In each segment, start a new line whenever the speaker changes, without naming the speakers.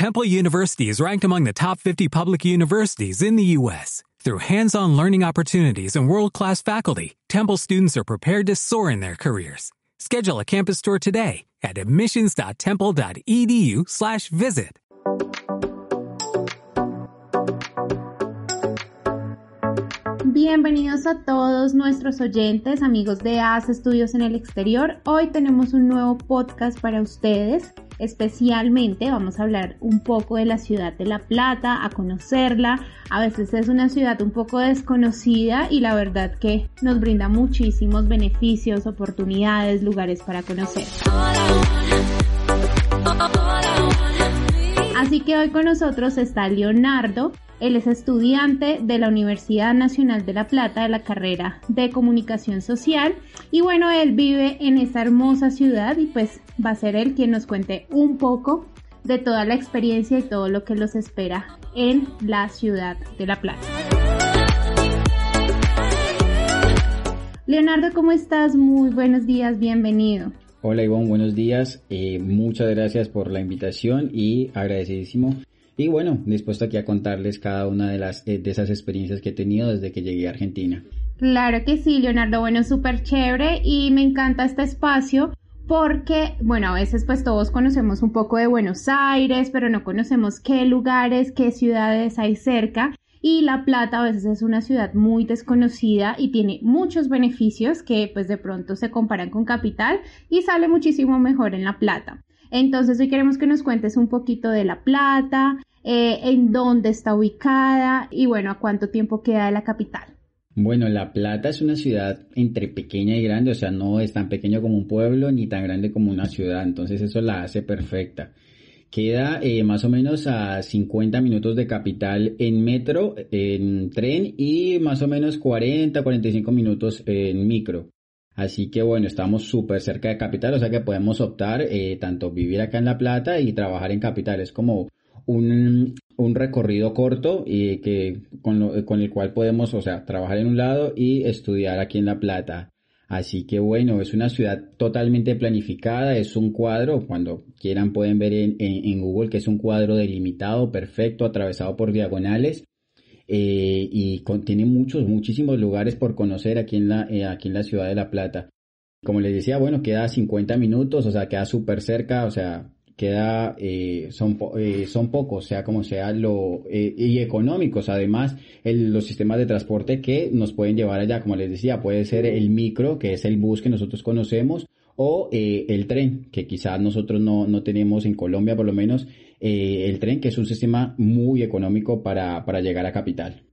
Temple University is ranked among the top 50 public universities in the U.S. Through hands-on learning opportunities and world-class faculty, Temple students are prepared to soar in their careers. Schedule a campus tour today at admissions.temple.edu/visit.
Bienvenidos a todos nuestros oyentes, amigos de AS Estudios en el Exterior. Hoy tenemos un nuevo podcast para ustedes. Especialmente vamos a hablar un poco de la ciudad de La Plata, a conocerla. A veces es una ciudad un poco desconocida y la verdad que nos brinda muchísimos beneficios, oportunidades, lugares para conocer. Así que hoy con nosotros está Leonardo. Él es estudiante de la Universidad Nacional de La Plata de la carrera de Comunicación Social y bueno, él vive en esta hermosa ciudad y pues va a ser él quien nos cuente un poco de toda la experiencia y todo lo que los espera en la ciudad de La Plata. Leonardo, ¿cómo estás? Muy buenos días, bienvenido.
Hola Ivonne, buenos días. Eh, muchas gracias por la invitación y agradecidísimo y bueno, dispuesto aquí a contarles cada una de, las, eh, de esas experiencias que he tenido desde que llegué a Argentina.
Claro que sí, Leonardo. Bueno, súper chévere y me encanta este espacio porque, bueno, a veces pues todos conocemos un poco de Buenos Aires, pero no conocemos qué lugares, qué ciudades hay cerca. Y La Plata a veces es una ciudad muy desconocida y tiene muchos beneficios que pues de pronto se comparan con Capital y sale muchísimo mejor en La Plata. Entonces hoy queremos que nos cuentes un poquito de La Plata, eh, en dónde está ubicada y bueno, a cuánto tiempo queda de la capital.
Bueno, La Plata es una ciudad entre pequeña y grande, o sea, no es tan pequeño como un pueblo ni tan grande como una ciudad, entonces eso la hace perfecta. Queda eh, más o menos a 50 minutos de capital en metro, en tren y más o menos 40, 45 minutos en micro. Así que bueno, estamos súper cerca de capital, o sea que podemos optar eh, tanto vivir acá en La Plata y trabajar en capital. Es como un, un recorrido corto y que con, con el cual podemos, o sea, trabajar en un lado y estudiar aquí en La Plata. Así que bueno, es una ciudad totalmente planificada, es un cuadro, cuando quieran pueden ver en, en, Google que es un cuadro delimitado, perfecto, atravesado por diagonales eh, y contiene muchos, muchísimos lugares por conocer aquí en la, eh, aquí en la ciudad de La Plata. Como les decía, bueno, queda 50 minutos, o sea, queda súper cerca, o sea, queda eh, son eh, son pocos sea como sea lo eh, y económicos. Además los sistemas de transporte que nos pueden llevar allá como les decía puede ser el micro que es el bus que nosotros conocemos o el tren que quizás nosotros no, no tenemos en Colombia por lo menos el tren que es un sistema muy económico para, para llegar a capital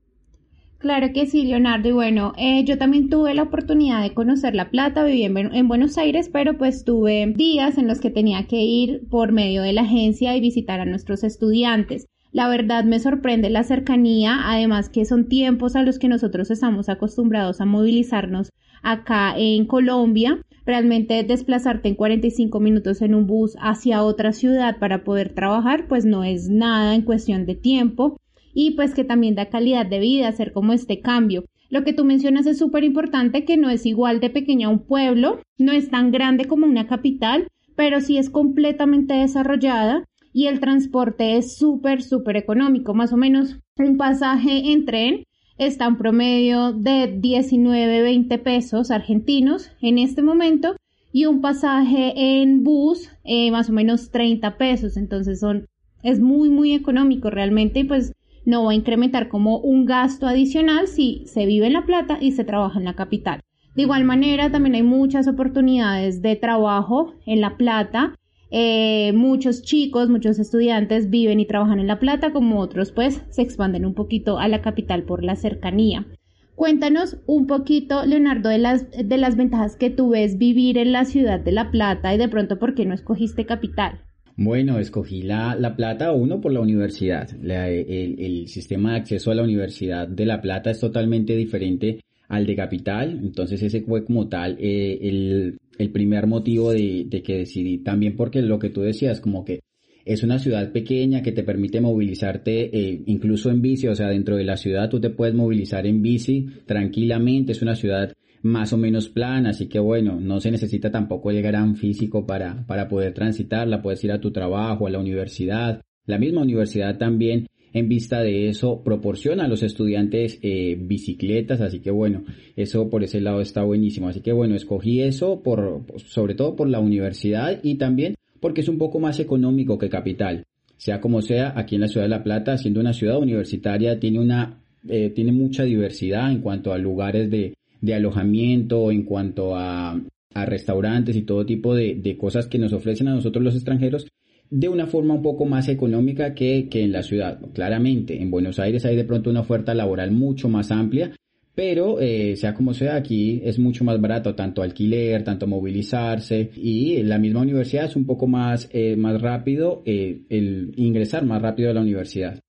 Claro que sí, Leonardo. Y bueno, eh, yo también tuve la oportunidad de conocer La Plata, viví en, Buenos Aires, pero pues tuve días en los que tenía que ir por medio de la agencia y visitar a nuestros estudiantes. La verdad me sorprende la cercanía, además que son tiempos a los que nosotros estamos acostumbrados a movilizarnos acá en Colombia. Realmente desplazarte en 45 minutos en un bus hacia otra ciudad para poder trabajar, pues no es nada en cuestión de tiempo y pues que también da calidad de vida, hacer como este cambio. Lo que tú mencionas es súper importante que no es igual de pequeño a un pueblo, no es tan grande como una capital, pero sí es completamente desarrollada y el transporte es súper, súper económico. Más o menos un pasaje en tren está en promedio de 19, 20 pesos argentinos en este momento y un pasaje en bus eh, más o menos 30 pesos. Entonces son, es muy, muy económico realmente y pues no va a incrementar como un gasto adicional si se vive en La Plata y se trabaja en la capital. De igual manera, también hay muchas oportunidades de trabajo en La Plata. Eh, muchos chicos, muchos estudiantes viven y trabajan en La Plata, como otros pues se expanden un poquito a la capital por la cercanía. Cuéntanos un poquito, Leonardo, de las, de las ventajas que tú ves vivir en la ciudad de La Plata y de pronto por qué no escogiste capital.
Bueno, escogí la, la Plata, uno por la universidad. el, sistema de acceso a la Universidad de La Plata es totalmente diferente al de Capital, entonces ese fue como tal eh, el, el, primer motivo de, de, que decidí. También porque lo que tú decías, como que es una ciudad pequeña que te permite movilizarte eh, incluso en bici, o sea, dentro de la ciudad tú te puedes movilizar en bici tranquilamente, es una ciudad más o menos plana, así que bueno, no se necesita tampoco el gran físico para, para poder transitarla, puedes ir a tu trabajo, a la universidad, La misma universidad también en vista de eso proporciona a los estudiantes eh, bicicletas, así que bueno, eso por ese lado está buenísimo. Así que bueno, escogí eso por, sobre todo por la universidad y también porque es un poco más económico que capital. Sea como sea, aquí en la ciudad de La Plata, siendo una ciudad universitaria, tiene una, eh, tiene mucha diversidad en cuanto a lugares de, de alojamiento, en cuanto a, a restaurantes y todo tipo de, de, cosas que nos ofrecen a nosotros los extranjeros de una forma un poco más económica que, que en la ciudad. Claramente, en Buenos Aires hay de pronto una oferta laboral mucho más amplia, pero eh, sea como sea, aquí es mucho más barato tanto alquiler, tanto movilizarse y la misma universidad es un poco más, eh, más rápido eh, el ingresar más rápido a la universidad.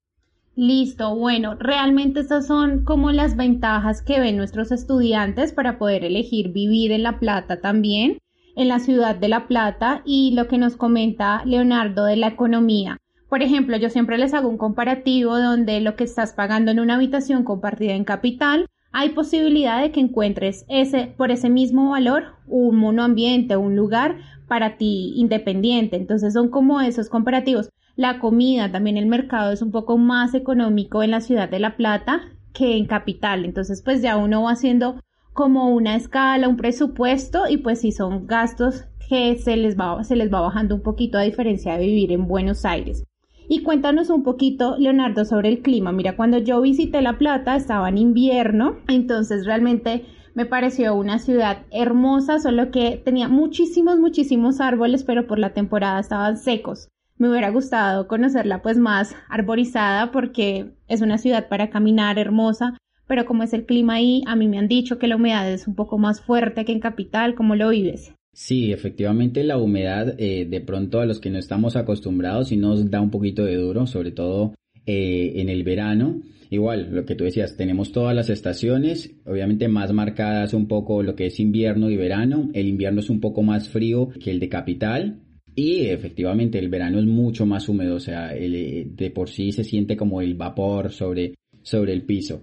Listo, bueno, realmente estas son como las ventajas que ven nuestros estudiantes para poder elegir vivir en La Plata también, en la ciudad de La Plata y lo que nos comenta Leonardo de la economía. Por ejemplo, yo siempre les hago un comparativo donde lo que estás pagando en una habitación compartida en capital, hay posibilidad de que encuentres ese, por ese mismo valor un monoambiente, un lugar para ti independiente. Entonces son como esos comparativos. La comida, también el mercado es un poco más económico en la ciudad de La Plata que en capital. Entonces, pues ya uno va haciendo como una escala, un presupuesto y pues si son gastos que se les va, se les va bajando un poquito a diferencia de vivir en Buenos Aires. Y cuéntanos un poquito, Leonardo, sobre el clima. Mira, cuando yo visité La Plata estaba en invierno, entonces realmente me pareció una ciudad hermosa, solo que tenía muchísimos, muchísimos árboles, pero por la temporada estaban secos me hubiera gustado conocerla pues más arborizada porque es una ciudad para caminar hermosa, pero como es el clima ahí, a mí me han dicho que la humedad es un poco más fuerte que en capital, ¿cómo lo vives?
Sí, efectivamente la humedad eh, de pronto a los que no estamos acostumbrados y nos da un poquito de duro, sobre todo eh, en el verano. Igual, lo que tú decías, tenemos todas las estaciones, obviamente más marcadas un poco lo que es invierno y verano. El invierno es un poco más frío que el de capital, y efectivamente el verano es mucho más húmedo, o sea, eh, de por sí se siente como el vapor sobre, sobre el piso.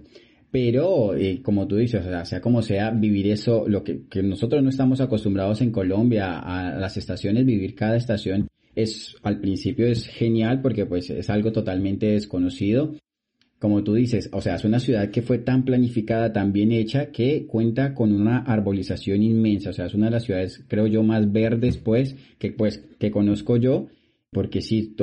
Pero, eh, como tú dices, o sea, sea como sea, vivir eso, lo que, que nosotros no estamos acostumbrados en Colombia a las estaciones, vivir cada estación es, al principio es genial porque pues es algo totalmente desconocido como tú dices, o sea, es una ciudad que fue tan planificada, tan bien hecha, que cuenta con una arbolización inmensa. O sea, es una de las ciudades, creo yo, más verdes, pues, que, pues, que conozco yo, porque sí,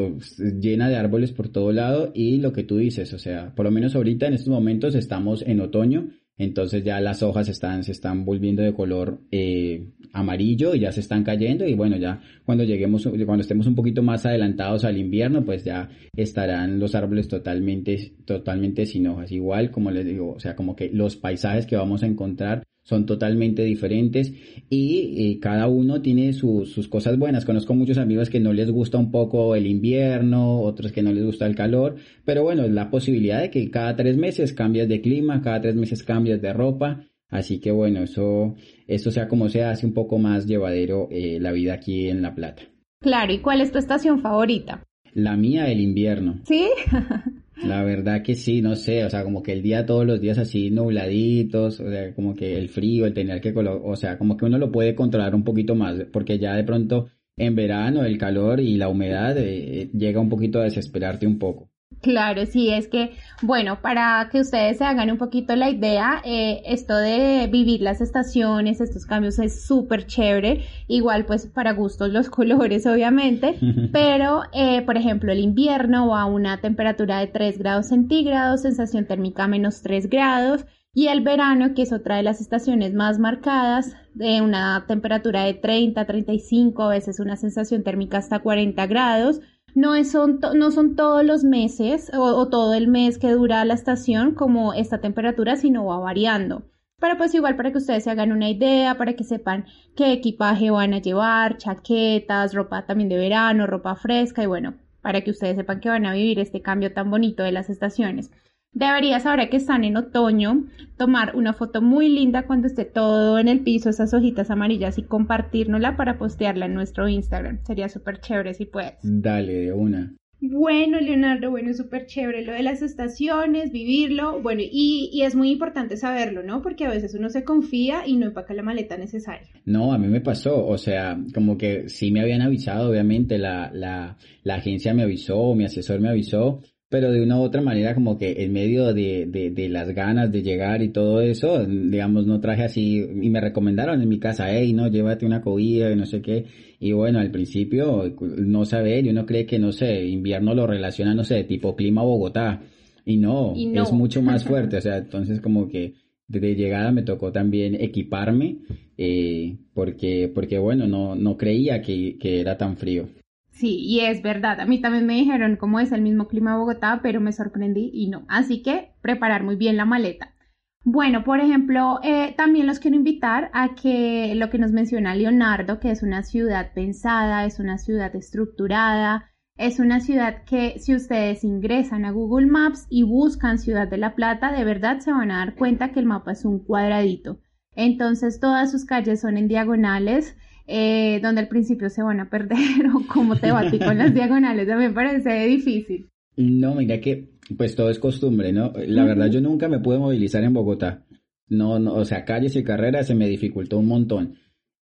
llena de árboles por todo lado y lo que tú dices, o sea, por lo menos ahorita en estos momentos estamos en otoño entonces ya las hojas están, se están volviendo de color eh, amarillo y ya se están cayendo y bueno, ya cuando lleguemos, cuando estemos un poquito más adelantados al invierno, pues ya estarán los árboles totalmente, totalmente sin hojas. Igual, como les digo, o sea, como que los paisajes que vamos a encontrar son totalmente diferentes y, cada uno tiene sus cosas buenas. Conozco muchos amigos que no les gusta un poco el invierno, otros que no les gusta el calor, pero bueno, la posibilidad de que cada tres meses cambias de clima, cada tres meses cambias de ropa, así que bueno, eso, eso sea como sea, hace un poco más llevadero eh, la vida aquí en La Plata.
Claro, ¿y cuál es tu estación favorita?
La mía, el invierno.
¿Sí?
La verdad que sí, no sé, o sea, como que el día todos los días así nubladitos, o sea, como que el frío, el tener que, o sea, como que uno lo puede controlar un poquito más, porque ya de pronto en verano el calor y la humedad eh, llega un poquito a desesperarte un poco.
Claro, sí, es que, bueno, para que ustedes se hagan un poquito la idea, eh, esto de vivir las estaciones, estos cambios es súper chévere, igual pues para gustos los colores obviamente, pero eh, por ejemplo el invierno va a una temperatura de 3 grados centígrados, sensación térmica menos 3 grados, y el verano, que es otra de las estaciones más marcadas, de una temperatura de 30, 35, a veces una sensación térmica hasta 40 grados, no, son, no son todos los meses o, todo el mes que dura la estación como esta temperatura, sino va variando. Pero pues igual para que ustedes se hagan una idea, para que sepan qué equipaje van a llevar, chaquetas, ropa también de verano, ropa fresca y bueno, para que ustedes sepan que van a vivir este cambio tan bonito de las estaciones. Deberías, ahora que están en otoño, tomar una foto muy linda cuando esté todo en el piso, esas hojitas amarillas y compartirnosla para postearla en nuestro Instagram. Sería súper chévere si puedes.
Dale, de una.
Bueno, Leonardo, bueno, súper chévere lo de las estaciones, vivirlo, bueno, y, y, es muy importante saberlo, ¿no? Porque a veces uno se confía y no empaca la maleta necesaria.
No, a mí me pasó, o sea, como que sí me habían avisado, obviamente, la, la, la agencia me avisó, mi asesor me avisó, pero de una u otra manera como que en medio de, de, de, las ganas de llegar y todo eso, digamos, no traje así, y me recomendaron en mi casa, hey, no, llévate una cobija y no sé qué, y bueno, al principio no saber, y uno cree que, no sé, invierno lo relaciona, no sé, tipo clima Bogotá, y no, es mucho más fuerte, o sea, entonces como que de llegada me tocó también equiparme, eh, porque, porque bueno, no, no creía que, que era tan frío.
Sí, y es verdad. A mí también me dijeron cómo es el mismo clima de Bogotá, pero me sorprendí y no. Así que preparar muy bien la maleta. Bueno, por ejemplo, eh, también los quiero invitar a que lo que nos menciona Leonardo, que es una ciudad pensada, es una ciudad estructurada, es una ciudad que si ustedes ingresan a Google Maps y buscan Ciudad de la Plata, de verdad se van a dar cuenta que el mapa es un cuadradito. Entonces todas sus calles son en diagonales eh, donde al principio se van a perder o cómo te va a ti con las diagonales, a mí me parece difícil.
No, mira que pues todo es costumbre, ¿no? La verdad yo nunca me pude movilizar en Bogotá. No, no, o sea, calles y carreras se me dificultó un montón.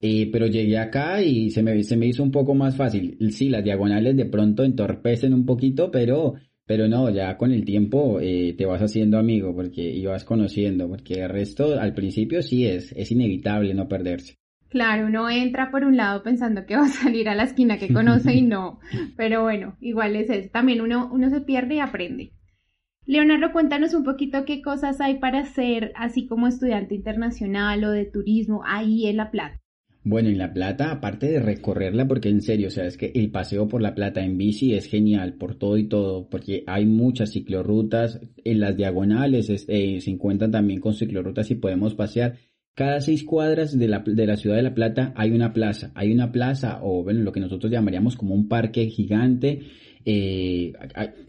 Eh, pero llegué acá y se me, se me hizo un poco más fácil. Sí, las diagonales de pronto entorpecen un poquito, pero, pero no, ya con el tiempo eh, te vas haciendo amigo porque y vas conociendo, porque el resto al principio sí es, es inevitable no perderse.
Claro, uno entra por un lado pensando que va a salir a la esquina que conoce y no, pero bueno, igual es eso. También uno, uno se pierde y aprende. Leonardo, cuéntanos un poquito qué cosas hay para hacer, así como estudiante internacional o de turismo, ahí en La Plata.
Bueno, en La Plata, aparte de recorrerla, porque en serio, o sea, es que el paseo por La Plata en bici es genial por todo y todo, porque hay muchas ciclorrutas, en las diagonales eh, se encuentran también con ciclorrutas y podemos pasear cada seis cuadras de la, de la ciudad de La Plata hay una plaza. Hay una plaza o bueno, lo que nosotros llamaríamos como un parque gigante. Eh,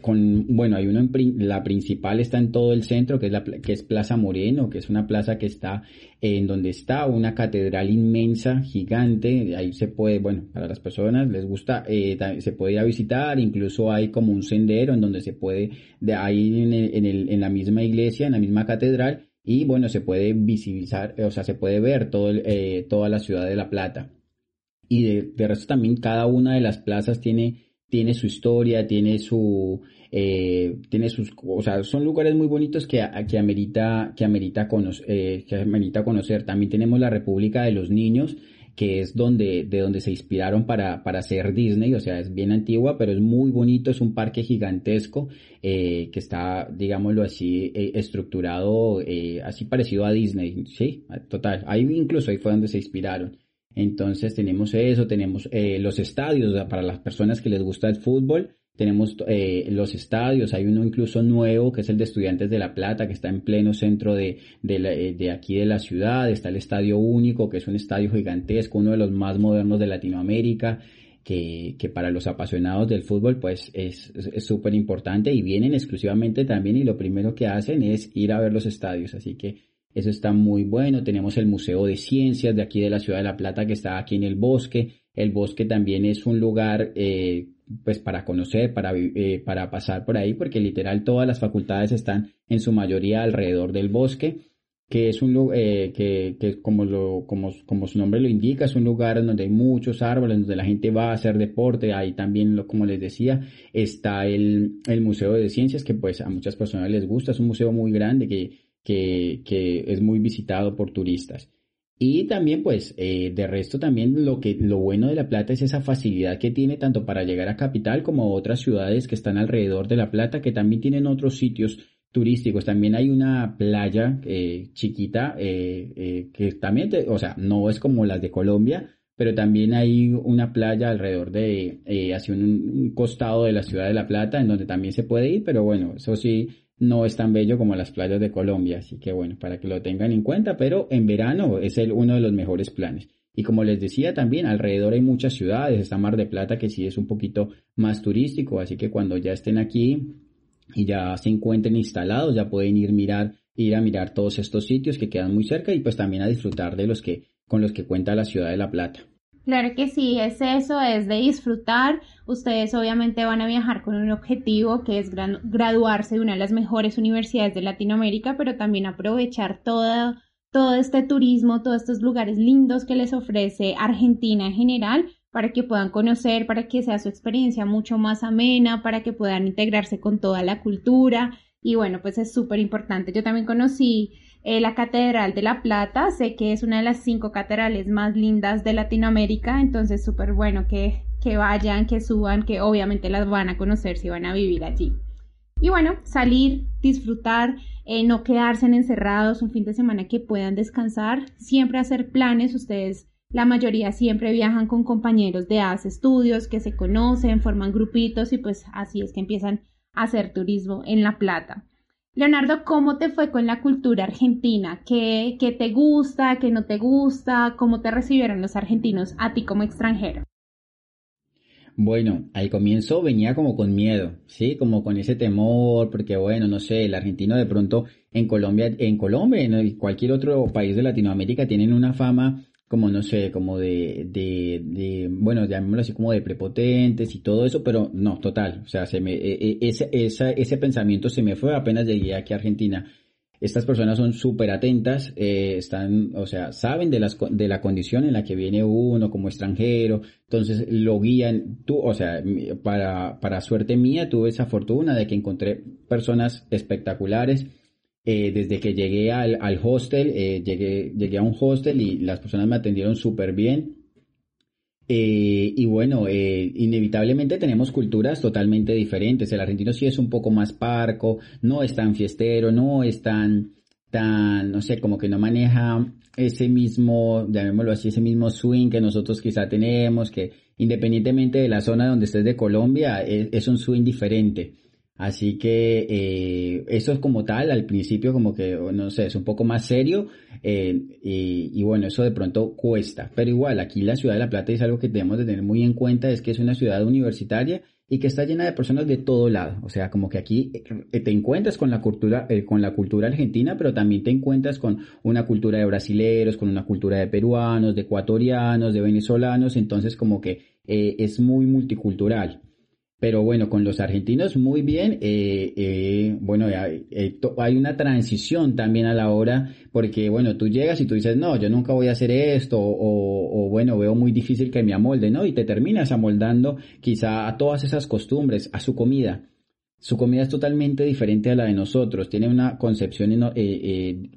con, bueno, hay uno en, la principal está en todo el centro, que es, la, que es Plaza Moreno, que es una plaza que está en donde está una catedral inmensa, gigante. Ahí se puede, bueno, para las personas les gusta, eh, se puede ir a visitar. Incluso hay como un sendero en donde se puede, de ahí en, en, el, en la misma iglesia, en la misma catedral, y bueno, se puede visibilizar, o sea, se puede ver todo eh, toda la ciudad de La Plata. Y de, resto también cada una de las plazas tiene, tiene su historia, tiene su, eh, tiene sus, o sea, son lugares muy bonitos que, que amerita, que amerita, eh, que amerita conocer. También tenemos la República de los Niños, que es donde, de donde se inspiraron para, para hacer Disney, o sea, es bien antigua, pero es muy bonito, es un parque gigantesco eh, que está, digámoslo así, eh, estructurado eh, así parecido a Disney, sí, total, ahí incluso ahí fue donde se inspiraron. Entonces tenemos eso, tenemos los estadios para las personas que les gusta el fútbol, tenemos eh, los estadios, hay uno incluso nuevo que es el de Estudiantes de La Plata, que está en pleno centro de, de, de, aquí de la ciudad. Está el Estadio Único, que es un estadio gigantesco, uno de los más modernos de Latinoamérica. Que, que para los apasionados del fútbol pues es súper importante y vienen exclusivamente también y lo primero que hacen es ir a ver los estadios, así que eso está muy bueno. Tenemos el Museo de Ciencias de aquí de la ciudad de La Plata que está aquí en el bosque. El bosque también es un lugar eh, pues para conocer, para, eh, para pasar por ahí, porque literal todas las facultades están en su mayoría alrededor del bosque, que es un lugar eh, que, que como, lo, como, como su nombre lo indica, es un lugar donde hay muchos árboles, donde la gente va a hacer deporte, ahí también, lo, como les decía, está el, el Museo de Ciencias, que pues a muchas personas les gusta, es un museo muy grande que, que, que es muy visitado por turistas. Y también, pues, eh, de resto también lo que, lo bueno de La Plata es esa facilidad que tiene tanto para llegar a Capital como a otras ciudades que están alrededor de La Plata, que también tienen otros sitios turísticos. También hay una playa eh, chiquita eh, que también, o sea, no es como las de Colombia, pero también hay una playa alrededor de, hacia un, costado de la ciudad de La Plata, en donde también se puede ir, pero bueno, eso sí, no es tan bello como las playas de Colombia, así que bueno, para que lo tengan en cuenta, pero en verano es el, uno de los mejores planes. Y como les decía también, alrededor hay muchas ciudades, está Mar de Plata que sí es un poquito más turístico, así que cuando ya estén aquí y ya se encuentren instalados, ya pueden ir mirar, ir a mirar todos estos sitios que quedan muy cerca y pues también a disfrutar de los que, con los que cuenta la ciudad de La Plata.
Claro que sí, es eso, es de disfrutar. Ustedes obviamente van a viajar con un objetivo que es graduarse de una de las mejores universidades de Latinoamérica, pero también aprovechar todo, todo este turismo, todos estos lugares lindos que les ofrece Argentina en general para que puedan conocer, para que sea su experiencia mucho más amena, para que puedan integrarse con toda la cultura. Y bueno, pues es súper importante. Yo también conocí eh, la Catedral de la Plata, sé que es una de las cinco catedrales más lindas de Latinoamérica, entonces súper bueno que, que vayan, que suban, que obviamente las van a conocer si van a vivir allí. Y bueno, salir, disfrutar, eh, no quedarse encerrados un fin de semana que puedan descansar, siempre hacer planes, ustedes la mayoría siempre viajan con compañeros de hace estudios que se conocen, forman grupitos y pues así es que empiezan hacer turismo en La Plata. Leonardo, ¿cómo te fue con la cultura argentina? ¿Qué, ¿Qué, te gusta? ¿Qué no te gusta? ¿Cómo te recibieron los argentinos a ti como extranjero?
Bueno, al comienzo venía como con miedo, ¿sí? Como con ese temor, porque bueno, no sé, el argentino de pronto en Colombia, en Colombia, en cualquier otro país de Latinoamérica tienen una fama como no sé, como de, de, de, bueno, llamémoslo así como de prepotentes y todo eso, pero no, total, o sea, se me, e, e, ese, ese pensamiento se me fue apenas llegué aquí a Argentina. Estas personas son súper atentas, eh, están, o sea, saben de, las, de la condición en la que viene uno como extranjero, entonces lo guían, tú, o sea, para, para suerte mía tuve esa fortuna de que encontré personas espectaculares, eh, desde que llegué al, al hostel, eh, llegué, llegué a un hostel y las personas me atendieron súper bien. Eh, y bueno, inevitablemente tenemos culturas totalmente diferentes. El argentino sí es un poco más parco, no es tan fiestero, no es tan, tan, no sé, como que no maneja ese mismo, llamémoslo así, ese mismo swing que nosotros quizá tenemos, que independientemente de la zona donde estés de Colombia, es, es un swing diferente. Así que eh, eso es como tal, al principio como que, no sé, es un poco más serio eh, y, bueno, eso de pronto cuesta. Pero igual, aquí la ciudad de La Plata es algo que debemos de tener muy en cuenta, es que es una ciudad universitaria y que está llena de personas de todo lado. O sea, como que aquí eh, te encuentras con la cultura, con la cultura argentina, pero también te encuentras con una cultura de brasileros, con una cultura de peruanos, de ecuatorianos, de venezolanos, entonces como que es muy multicultural. Pero bueno, con los argentinos muy bien. Eh, eh, bueno, hay, eh, hay, una transición también a la hora, porque bueno, tú llegas y tú dices, no, yo nunca voy a hacer esto, o, o bueno, veo muy difícil que me amolde, ¿no? Y te terminas amoldando quizá a todas esas costumbres, a su comida. Su comida es totalmente diferente a la de nosotros, tiene una concepción,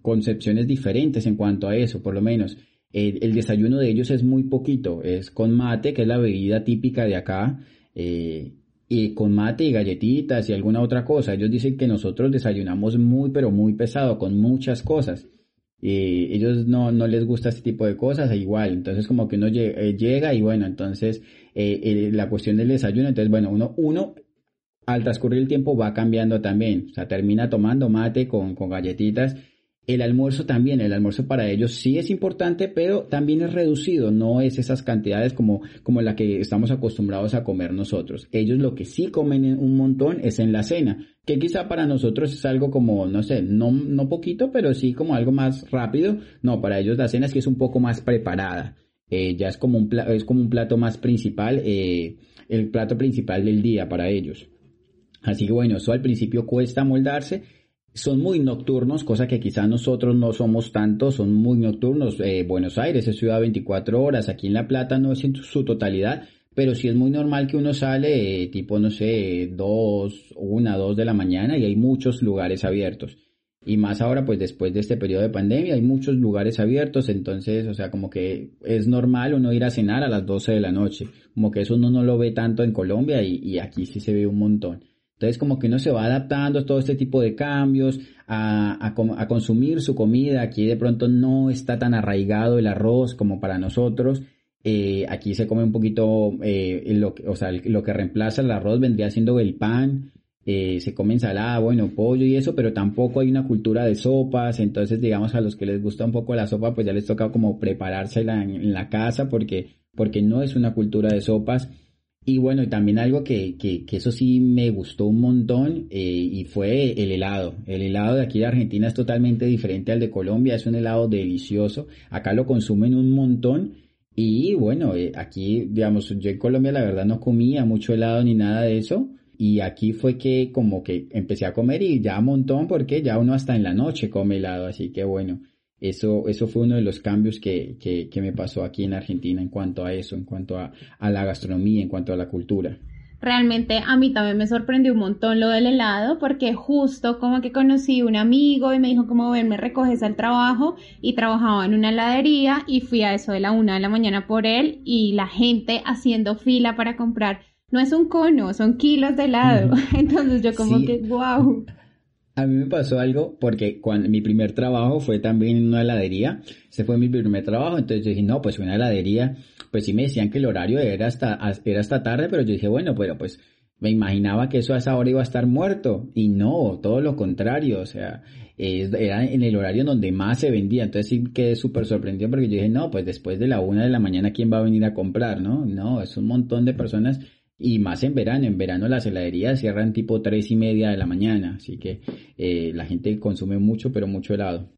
concepciones diferentes en cuanto a eso, por lo menos. el desayuno de ellos es muy poquito, es con mate, que es la bebida típica de acá. Eh, y con mate y galletitas y alguna otra cosa. Ellos dicen que nosotros desayunamos muy, pero muy pesado, con muchas cosas. Y ellos no, no les gusta este tipo de cosas, e igual. Entonces, como que uno eh, llega y bueno, entonces eh, la cuestión del desayuno, entonces, bueno, uno, uno al transcurrir el tiempo va cambiando también. O sea, termina tomando mate con, con galletitas el almuerzo también, el almuerzo para ellos sí es importante, pero también es reducido, no es esas cantidades como, como la que estamos acostumbrados a comer nosotros. Ellos lo que sí comen un montón es en la cena, que quizá para nosotros es algo como, no sé, no, no poquito, pero sí como algo más rápido. No, para ellos la cena es que es un poco más preparada. Eh, ya es como un, plato, es como un plato más principal, eh, el plato principal del día para ellos. Así que bueno, eso al principio cuesta moldarse, son muy nocturnos, cosa que quizá nosotros no somos tanto, son muy nocturnos. Eh, Buenos Aires es ciudad 24 horas, aquí en La Plata no es en su totalidad, pero sí es muy normal que uno sale eh, tipo, no sé, dos, una, dos de la mañana y hay muchos lugares abiertos. Y más ahora, pues después de este periodo de pandemia, hay muchos lugares abiertos, entonces, o sea, como que es normal uno ir a cenar a las 12 de la noche, como que eso uno no lo ve tanto en Colombia y, y aquí sí se ve un montón. Entonces como que uno se va adaptando a todo este tipo de cambios, a, consumir su comida. Aquí de pronto no está tan arraigado el arroz como para nosotros. Eh, aquí se come un poquito, eh, lo, o sea, lo que reemplaza el arroz vendría siendo el pan. Eh, se come ensalada, bueno, pollo y eso, pero tampoco hay una cultura de sopas. Entonces, digamos, a los que les gusta un poco la sopa, pues ya les toca como preparársela en, en la casa porque, porque no es una cultura de sopas. Y bueno, y también algo que, que, que, eso sí me gustó un montón eh, y fue el helado. El helado de aquí de Argentina es totalmente diferente al de Colombia, es un helado delicioso. Acá lo consumen un montón Y bueno, eh, aquí, digamos, yo en Colombia la verdad no comía mucho helado ni nada de eso. Y aquí fue que como que empecé a comer y ya un montón porque ya uno hasta en la noche come helado. Así que bueno, eso, eso fue uno de los cambios que, que, que me pasó aquí en Argentina en cuanto a eso, en cuanto a, a la gastronomía, en cuanto a la cultura.
Realmente a mí también me sorprendió un montón lo del helado porque justo como que conocí un amigo y me dijo como ven me recoges al trabajo y trabajaba en una heladería y fui a eso de la una de la mañana por él y la gente haciendo fila para comprar no es un cono son kilos de helado. Entonces yo como que wow
a mí me pasó algo porque cuando mi primer trabajo fue también en una heladería. Ese fue mi primer trabajo. Entonces yo dije, no, pues una heladería. Pues sí me decían que el horario era hasta, era hasta tarde, pero yo dije, bueno, pero pues me imaginaba que eso a esa hora iba a estar muerto. Y no, todo lo contrario. O sea, era en el horario donde más se vendía. Entonces sí quedé súper sorprendido porque yo dije, no, pues después de la una de la mañana, ¿quién va a venir a comprar? No, no, es un montón de personas y más en verano, en verano las heladerías cierran tipo tres y media de la mañana, así que eh, la gente consume mucho, pero mucho helado.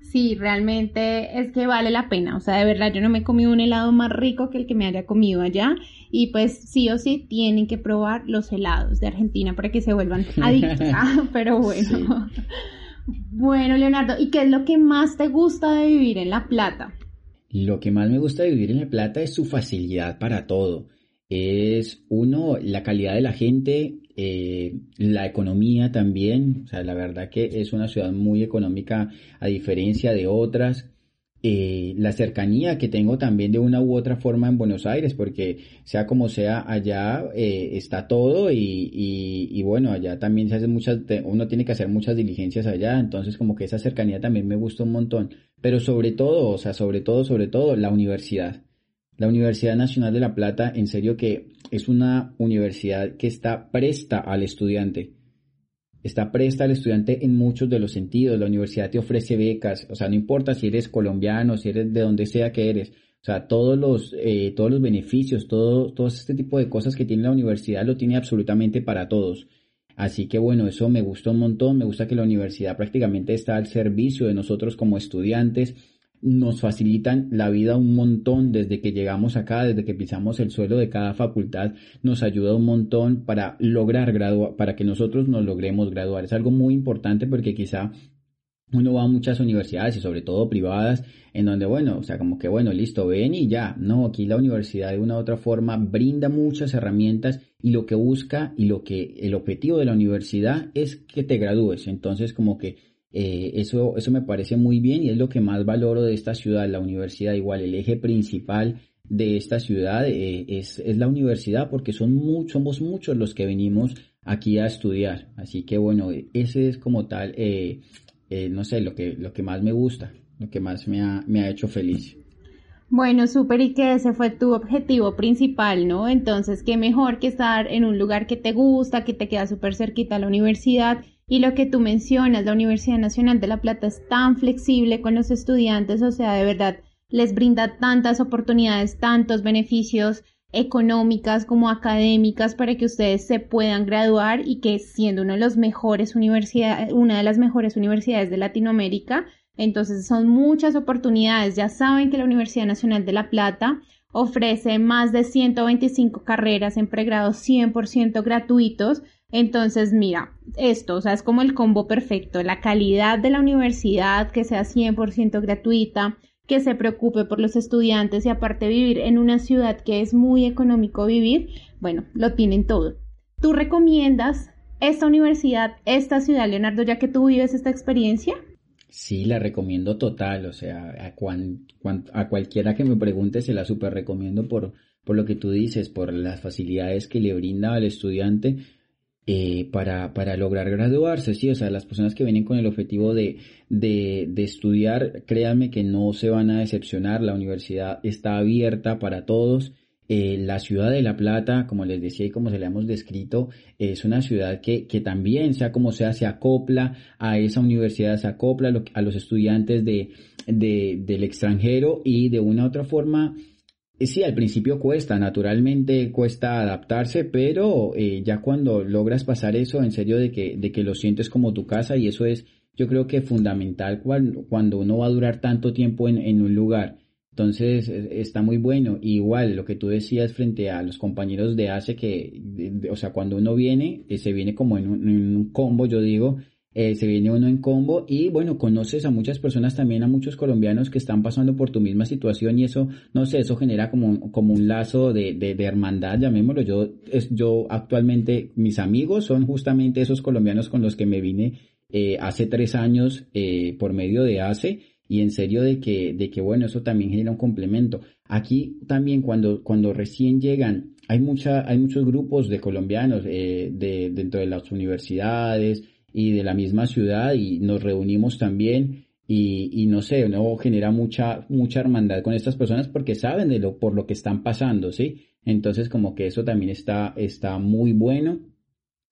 Sí, realmente es que vale la pena, o sea, de verdad yo no me he comido un helado más rico que el que me haya comido allá y pues sí o sí tienen que probar los helados de Argentina para que se vuelvan adictos, ah, pero bueno. Bueno, Leonardo, ¿y qué es lo que más te gusta de vivir en La Plata?
Lo que más me gusta de vivir en La Plata es su facilidad para todo es uno, la calidad de la gente, eh, la economía también, o sea, la verdad que es una ciudad muy económica a diferencia de otras. Eh, la cercanía que tengo también de una u otra forma en Buenos Aires, porque sea como sea, allá eh, está todo y, y, bueno, allá también se hace muchas, uno tiene que hacer muchas diligencias allá, entonces como que esa cercanía también me gusta un montón, pero sobre todo, o sea, sobre todo, sobre todo, la universidad. La Universidad Nacional de La Plata, en serio que es una universidad que está presta al estudiante. Está presta al estudiante en muchos de los sentidos. La universidad te ofrece becas, o sea, no importa si eres colombiano, si eres de donde sea que eres. O sea, todos los, eh, todos los beneficios, todo, todo este tipo de cosas que tiene la universidad lo tiene absolutamente para todos. Así que bueno, eso me gustó un montón, me gusta que la universidad prácticamente está al servicio de nosotros como estudiantes nos facilitan la vida un montón desde que llegamos acá, desde que pisamos el suelo de cada facultad, nos ayuda un montón para lograr graduar, para que nosotros nos logremos graduar. Es algo muy importante porque quizá uno va a muchas universidades y sobre todo privadas en donde bueno, o sea, como que bueno, listo, ven y ya. No, aquí la universidad de una u otra forma brinda muchas herramientas y lo que busca y lo que el objetivo de la universidad es que te gradúes. Entonces, como que eh, eso, eso me parece muy bien y es lo que más valoro de esta ciudad, la universidad. Igual, el eje principal de esta ciudad eh, es, es, la universidad porque son muchos, somos muchos los que venimos aquí a estudiar. Así que bueno, ese es como tal, eh, no sé, lo que, lo que más me gusta, lo que más me ha, me ha hecho feliz.
Bueno, súper y que ese fue tu objetivo principal, ¿no? Entonces, qué mejor que estar en un lugar que te gusta, que te queda súper cerquita a la universidad y lo que tú mencionas, la Universidad Nacional de La Plata es tan flexible con los estudiantes, o sea, de verdad, les brinda tantas oportunidades, tantos beneficios económicas como académicas para que ustedes se puedan graduar y que siendo una de las mejores universidades, una de las mejores universidades de Latinoamérica, entonces son muchas oportunidades. Ya saben que la Universidad Nacional de La Plata ofrece más de 125 carreras en pregrado 100% gratuitos entonces, mira, esto, o sea, es como el combo perfecto, la calidad de la universidad, que sea 100% gratuita, que se preocupe por los estudiantes y aparte vivir en una ciudad que es muy económico vivir, bueno, lo tienen todo. ¿Tú recomiendas esta universidad, esta ciudad, Leonardo, ya que tú vives esta experiencia?
Sí, la recomiendo total, o sea, a, a cualquiera que me pregunte se la super recomiendo por, por lo que tú dices, por las facilidades que le brinda al estudiante eh, para, para lograr graduarse, sí, o sea, las personas que vienen con el objetivo de, de, de, estudiar, créanme que no se van a decepcionar, la universidad está abierta para todos. Eh, la ciudad de La Plata, como les decía y como se le hemos descrito, es una ciudad que, que también, sea como sea, se acopla a esa universidad, se acopla a, los estudiantes de, de, del extranjero y de una u otra forma sí, al principio cuesta, naturalmente cuesta adaptarse, pero eh, ya cuando logras pasar eso, en serio de que, de que lo sientes como tu casa y eso es, yo creo que fundamental cuando, uno va a durar tanto tiempo en, en un lugar. Entonces está muy bueno. Igual lo que tú decías frente a los compañeros de ACE que, o sea, cuando uno viene, eh, se viene como en un, combo, yo digo, eh, se viene uno en combo y bueno, conoces a muchas personas también, a muchos colombianos que están pasando por tu misma situación y eso, no sé, eso genera como, como un lazo de, de, de hermandad, llamémoslo. Yo, es, yo actualmente, mis amigos son justamente esos colombianos con los que me vine eh, hace tres años eh, por medio de ACE y en serio de que, de que bueno, eso también genera un complemento. Aquí también cuando, cuando recién llegan, hay mucha, hay muchos grupos de colombianos eh, de, dentro de las universidades y de la misma ciudad y nos reunimos también y, y no sé, no genera mucha, mucha hermandad con estas personas porque saben de lo, por lo que están pasando, ¿sí? Entonces como que eso también está, está muy bueno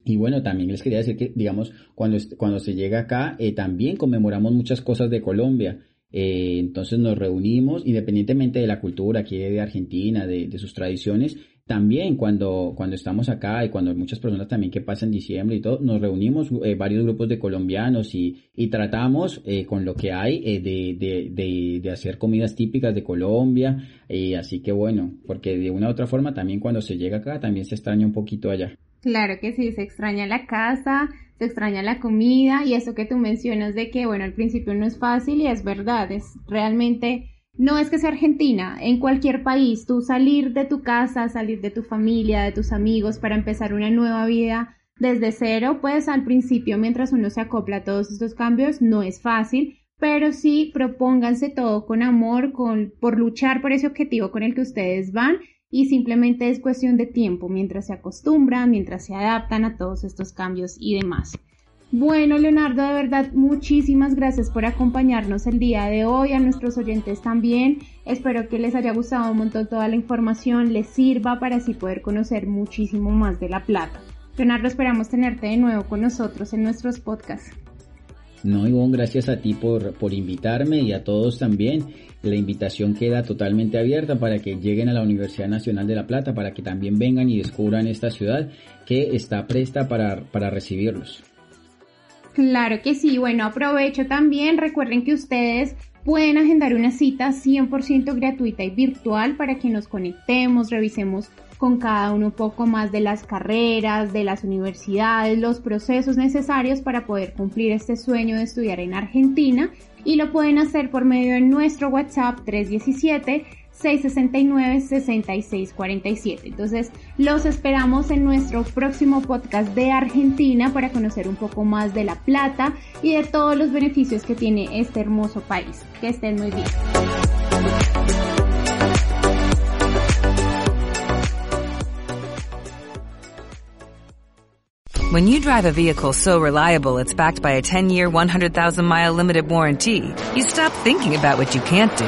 y bueno, también les quería decir que, digamos, cuando, cuando se llega acá, eh, también conmemoramos muchas cosas de Colombia. Eh, entonces nos reunimos, independientemente de la cultura aquí de Argentina, de, de, sus tradiciones, también cuando, cuando estamos acá y cuando muchas personas también que pasan diciembre y todo, nos reunimos eh, varios grupos de colombianos y, y tratamos eh, con lo que hay eh, de, de, de, de, hacer comidas típicas de Colombia. así que bueno, porque de una u otra forma también cuando se llega acá también se extraña un poquito allá.
Claro que sí, se extraña la casa, se extraña la comida y eso que tú mencionas de que, bueno, al principio no es fácil y es verdad, es realmente, no es que sea Argentina, en cualquier país, tú salir de tu casa, salir de tu familia, de tus amigos para empezar una nueva vida desde cero, pues al principio, mientras uno se acopla a todos estos cambios, no es fácil, pero sí propónganse todo con amor, con, por luchar por ese objetivo con el que ustedes van y simplemente es cuestión de tiempo mientras se acostumbran, mientras se adaptan a todos estos cambios y demás. Bueno, Leonardo, de verdad, muchísimas gracias por acompañarnos el día de hoy, a nuestros oyentes también. Espero que les haya gustado un montón toda la información, les sirva para así poder conocer muchísimo más de La Plata. Leonardo, esperamos tenerte de nuevo con nosotros en nuestros podcasts.
No, Ivonne, gracias a ti por, por invitarme y a todos también. La invitación queda totalmente abierta para que lleguen a la Universidad Nacional de La Plata, para que también vengan y descubran esta ciudad que está presta para, para recibirlos.
Claro que sí, bueno, aprovecho también, recuerden que ustedes pueden agendar una cita 100% gratuita y virtual para que nos conectemos, revisemos con cada uno un poco más de las carreras, de las universidades, los procesos necesarios para poder cumplir este sueño de estudiar en Argentina. Y lo pueden hacer por medio de nuestro WhatsApp 317 669-6647. Entonces, los esperamos en nuestro próximo podcast de Argentina para conocer un poco más de La Plata y de todos los beneficios que tiene este hermoso país. Que estén muy bien.
When you drive a vehicle so reliable it's backed by a 10-year, 100,000-mile limited warranty, you stop thinking about what you can't do